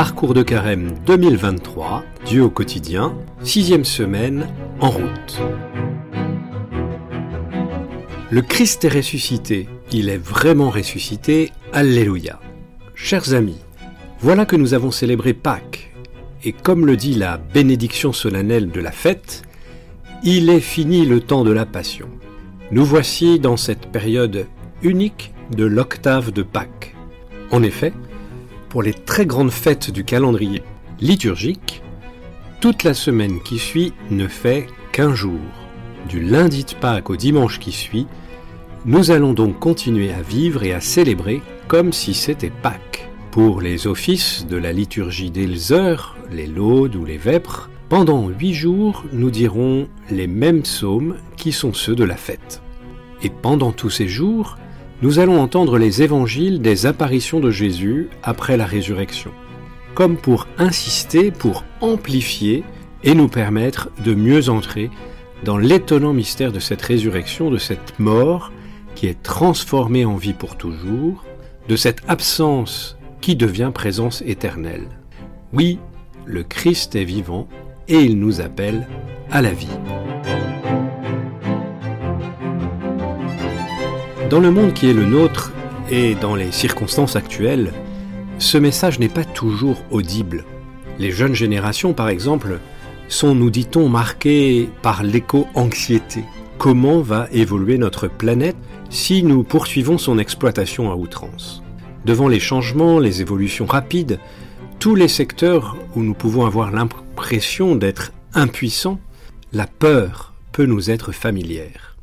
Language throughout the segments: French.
Parcours de carême 2023, Dieu au quotidien, sixième semaine, en route. Le Christ est ressuscité, il est vraiment ressuscité, Alléluia. Chers amis, voilà que nous avons célébré Pâques, et comme le dit la bénédiction solennelle de la fête, il est fini le temps de la Passion. Nous voici dans cette période unique de l'octave de Pâques. En effet, pour les très grandes fêtes du calendrier liturgique, toute la semaine qui suit ne fait qu'un jour. Du lundi de Pâques au dimanche qui suit, nous allons donc continuer à vivre et à célébrer comme si c'était Pâques. Pour les offices de la liturgie des heures, les laudes ou les vêpres, pendant huit jours, nous dirons les mêmes psaumes qui sont ceux de la fête. Et pendant tous ces jours, nous allons entendre les évangiles des apparitions de Jésus après la résurrection, comme pour insister, pour amplifier et nous permettre de mieux entrer dans l'étonnant mystère de cette résurrection, de cette mort qui est transformée en vie pour toujours, de cette absence qui devient présence éternelle. Oui, le Christ est vivant et il nous appelle à la vie. Dans le monde qui est le nôtre et dans les circonstances actuelles, ce message n'est pas toujours audible. Les jeunes générations, par exemple, sont, nous dit-on, marquées par l'éco-anxiété. Comment va évoluer notre planète si nous poursuivons son exploitation à outrance? Devant les changements, les évolutions rapides, tous les secteurs où nous pouvons avoir l'impression d'être impuissants, la peur peut nous être familière.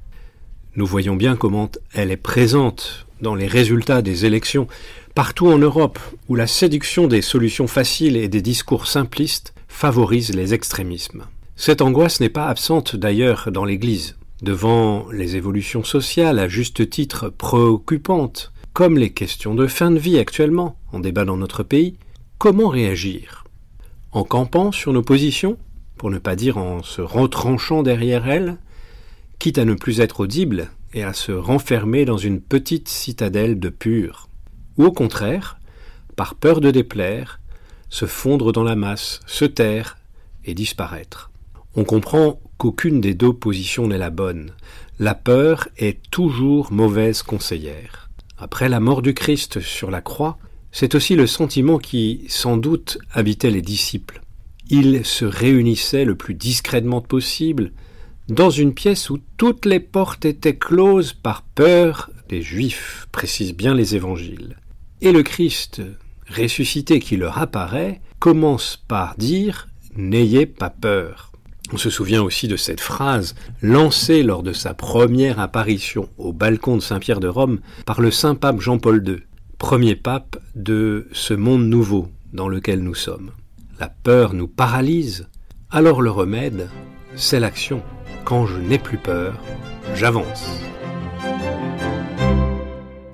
Nous voyons bien comment elle est présente dans les résultats des élections partout en Europe où la séduction des solutions faciles et des discours simplistes favorise les extrémismes. Cette angoisse n'est pas absente d'ailleurs dans l'Église. Devant les évolutions sociales à juste titre préoccupantes, comme les questions de fin de vie actuellement en débat dans notre pays, comment réagir? En campant sur nos positions, pour ne pas dire en se retranchant derrière elles, quitte à ne plus être audible et à se renfermer dans une petite citadelle de pur, ou au contraire, par peur de déplaire, se fondre dans la masse, se taire et disparaître. On comprend qu'aucune des deux positions n'est la bonne. La peur est toujours mauvaise conseillère. Après la mort du Christ sur la croix, c'est aussi le sentiment qui, sans doute, habitait les disciples. Ils se réunissaient le plus discrètement possible, dans une pièce où toutes les portes étaient closes par peur des Juifs, précisent bien les évangiles. Et le Christ, ressuscité qui leur apparaît, commence par dire N'ayez pas peur. On se souvient aussi de cette phrase lancée lors de sa première apparition au balcon de Saint-Pierre de Rome par le saint pape Jean-Paul II, premier pape de ce monde nouveau dans lequel nous sommes. La peur nous paralyse, alors le remède, c'est l'action. Quand je n'ai plus peur, j'avance.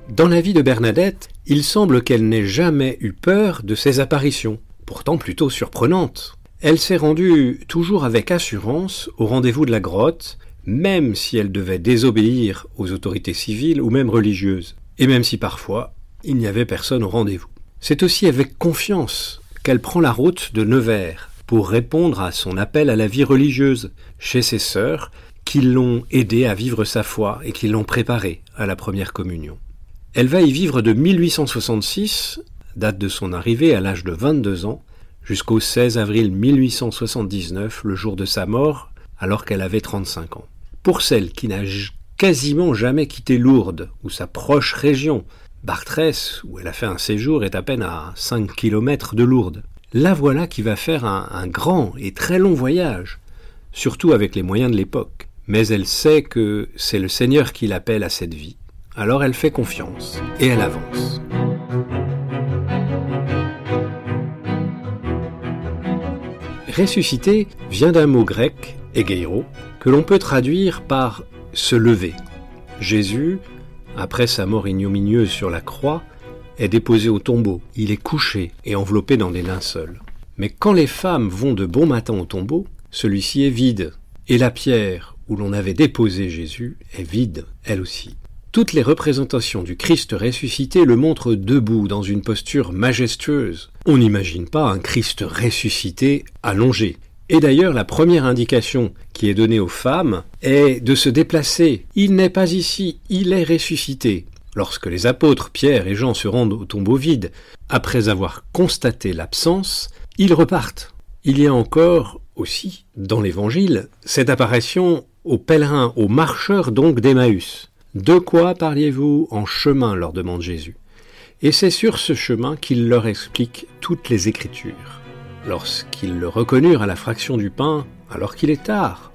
Dans la vie de Bernadette, il semble qu'elle n'ait jamais eu peur de ses apparitions, pourtant plutôt surprenantes. Elle s'est rendue toujours avec assurance au rendez-vous de la grotte, même si elle devait désobéir aux autorités civiles ou même religieuses, et même si parfois il n'y avait personne au rendez-vous. C'est aussi avec confiance qu'elle prend la route de Nevers, pour répondre à son appel à la vie religieuse chez ses sœurs qui l'ont aidé à vivre sa foi et qui l'ont préparé à la première communion. Elle va y vivre de 1866, date de son arrivée à l'âge de 22 ans, jusqu'au 16 avril 1879, le jour de sa mort, alors qu'elle avait 35 ans. Pour celle qui n'a quasiment jamais quitté Lourdes ou sa proche région, Bartrès, où elle a fait un séjour, est à peine à 5 km de Lourdes la voilà qui va faire un, grand et très long voyage, surtout avec les moyens de l'époque. Mais elle sait que c'est le Seigneur qui l'appelle à cette vie. Alors elle fait confiance et elle avance. Ressusciter vient d'un mot grec, egeiro, que l'on peut traduire par se lever. Jésus, après sa mort ignominieuse sur la croix, est déposé au tombeau. Il est couché et enveloppé dans des linceuls. Mais quand les femmes vont de bon matin au tombeau, celui-ci est vide. Et la pierre où l'on avait déposé Jésus est vide, elle aussi. Toutes les représentations du Christ ressuscité le montrent debout dans une posture majestueuse, On n'imagine pas un Christ ressuscité allongé. Et d'ailleurs, la première indication qui est donnée aux femmes est de se déplacer. Il n'est pas ici, il est ressuscité. Lorsque les apôtres Pierre et Jean se rendent au tombeau vide, après avoir constaté l'absence, ils repartent. Il y a encore aussi, dans l'Évangile, cette apparition aux pèlerins, aux marcheurs donc d'Emmaüs. De quoi parliez-vous en chemin leur demande Jésus. Et c'est sur ce chemin qu'il leur explique toutes les Écritures. Lorsqu'ils le reconnurent à la fraction du pain, alors qu'il est tard,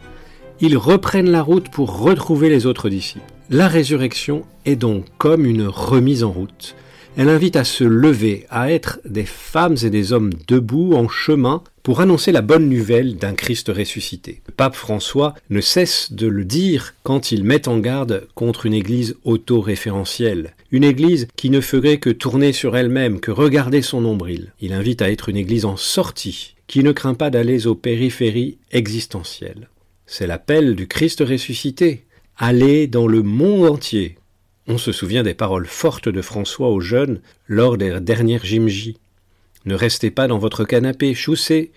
ils reprennent la route pour retrouver les autres disciples. La résurrection est donc comme une remise en route. Elle invite à se lever, à être des femmes et des hommes debout en chemin pour annoncer la bonne nouvelle d'un Christ ressuscité. Pape François ne cesse de le dire quand il met en garde contre une église autoréférentielle, une église qui ne ferait que tourner sur elle-même, que regarder son nombril. Il invite à être une église en sortie, qui ne craint pas d'aller aux périphéries existentielles. C'est l'appel du Christ ressuscité, aller dans le monde entier. On se souvient des paroles fortes de François aux jeunes lors des dernières Jimji. Ne restez pas dans votre canapé, chaussez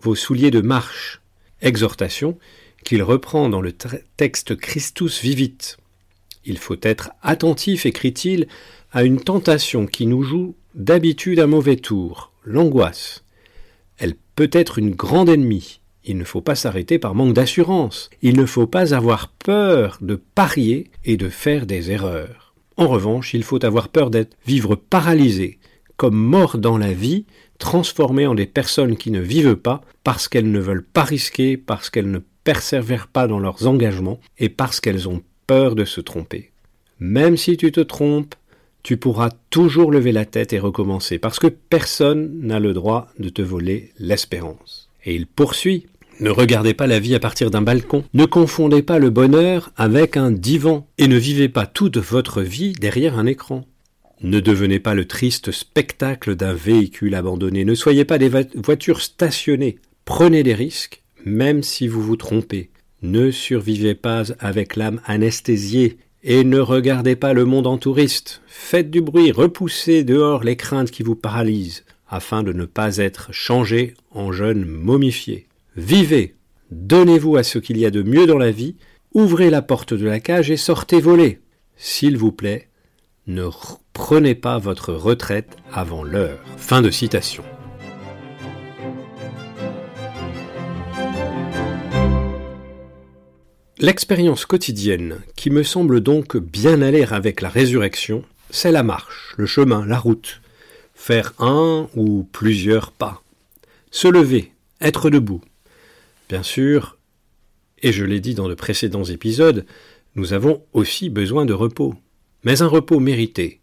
vos souliers de marche. Exhortation qu'il reprend dans le texte Christus vivit. Il faut être attentif, écrit-il, à une tentation qui nous joue d'habitude un mauvais tour, l'angoisse. Elle peut être une grande ennemie. Il ne faut pas s'arrêter par manque d'assurance. Il ne faut pas avoir peur de parier et de faire des erreurs. En revanche, il faut avoir peur d'être vivre paralysé, comme morts dans la vie, transformés en des personnes qui ne vivent pas parce qu'elles ne veulent pas risquer, parce qu'elles ne persévèrent pas dans leurs engagements et parce qu'elles ont peur de se tromper. Même si tu te trompes, tu pourras toujours lever la tête et recommencer, parce que personne n'a le droit de te voler l'espérance. Et il poursuit. Ne regardez pas la vie à partir d'un balcon, ne confondez pas le bonheur avec un divan, et ne vivez pas toute votre vie derrière un écran. Ne devenez pas le triste spectacle d'un véhicule abandonné, ne soyez pas des voitures stationnées, prenez des risques, même si vous vous trompez. Ne survivez pas avec l'âme anesthésiée, et ne regardez pas le monde en touriste. Faites du bruit, repoussez dehors les craintes qui vous paralysent, afin de ne pas être changé en jeune momifié. Vivez, donnez-vous à ce qu'il y a de mieux dans la vie, ouvrez la porte de la cage et sortez voler. S'il vous plaît, ne prenez pas votre retraite avant l'heure. Fin de citation. L'expérience quotidienne, qui me semble donc bien aller avec la résurrection, c'est la marche, le chemin, la route. Faire un ou plusieurs pas. Se lever, être debout. Bien sûr, et je l'ai dit dans de précédents épisodes, nous avons aussi besoin de repos. Mais un repos mérité.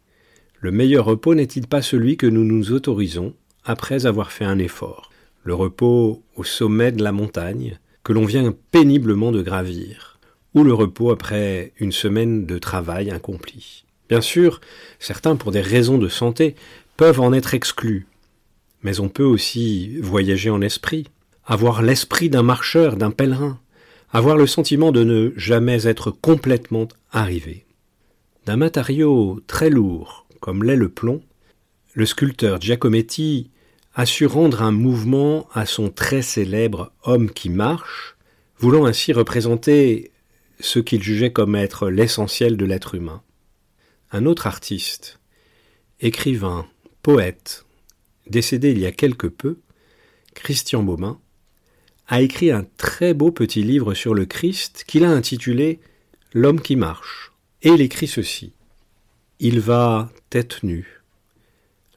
Le meilleur repos n'est-il pas celui que nous nous autorisons après avoir fait un effort? Le repos au sommet de la montagne, que l'on vient péniblement de gravir, ou le repos après une semaine de travail accompli. Bien sûr, certains, pour des raisons de santé, peuvent en être exclus, mais on peut aussi voyager en esprit, avoir l'esprit d'un marcheur, d'un pèlerin, avoir le sentiment de ne jamais être complètement arrivé. D'un matériau très lourd, comme l'est le plomb, le sculpteur Giacometti a su rendre un mouvement à son très célèbre Homme qui marche, voulant ainsi représenter ce qu'il jugeait comme être l'essentiel de l'être humain. Un autre artiste, écrivain, poète, décédé il y a quelque peu, Christian Baumin, a écrit un très beau petit livre sur le Christ qu'il a intitulé L'homme qui marche. Et il écrit ceci. Il va tête nue.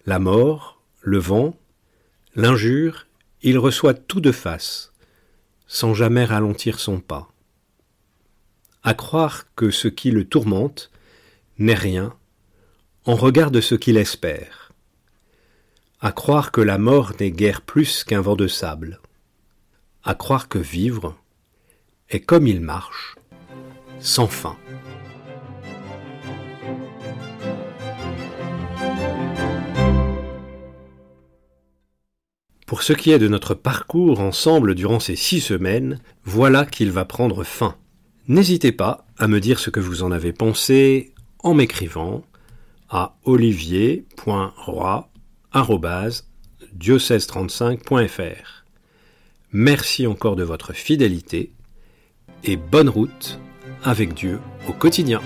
La mort, le vent, l'injure, il reçoit tout de face, sans jamais ralentir son pas. À croire que ce qui le tourmente n'est rien, en regard de ce qu'il espère. À croire que la mort n'est guère plus qu'un vent de sable. À croire que vivre est comme il marche, sans fin. Pour ce qui est de notre parcours ensemble durant ces six semaines, voilà qu'il va prendre fin. N'hésitez pas à me dire ce que vous en avez pensé en m'écrivant à olivier.roi.gmail.com diocèse35.fr. Merci encore de votre fidélité et bonne route avec Dieu au quotidien.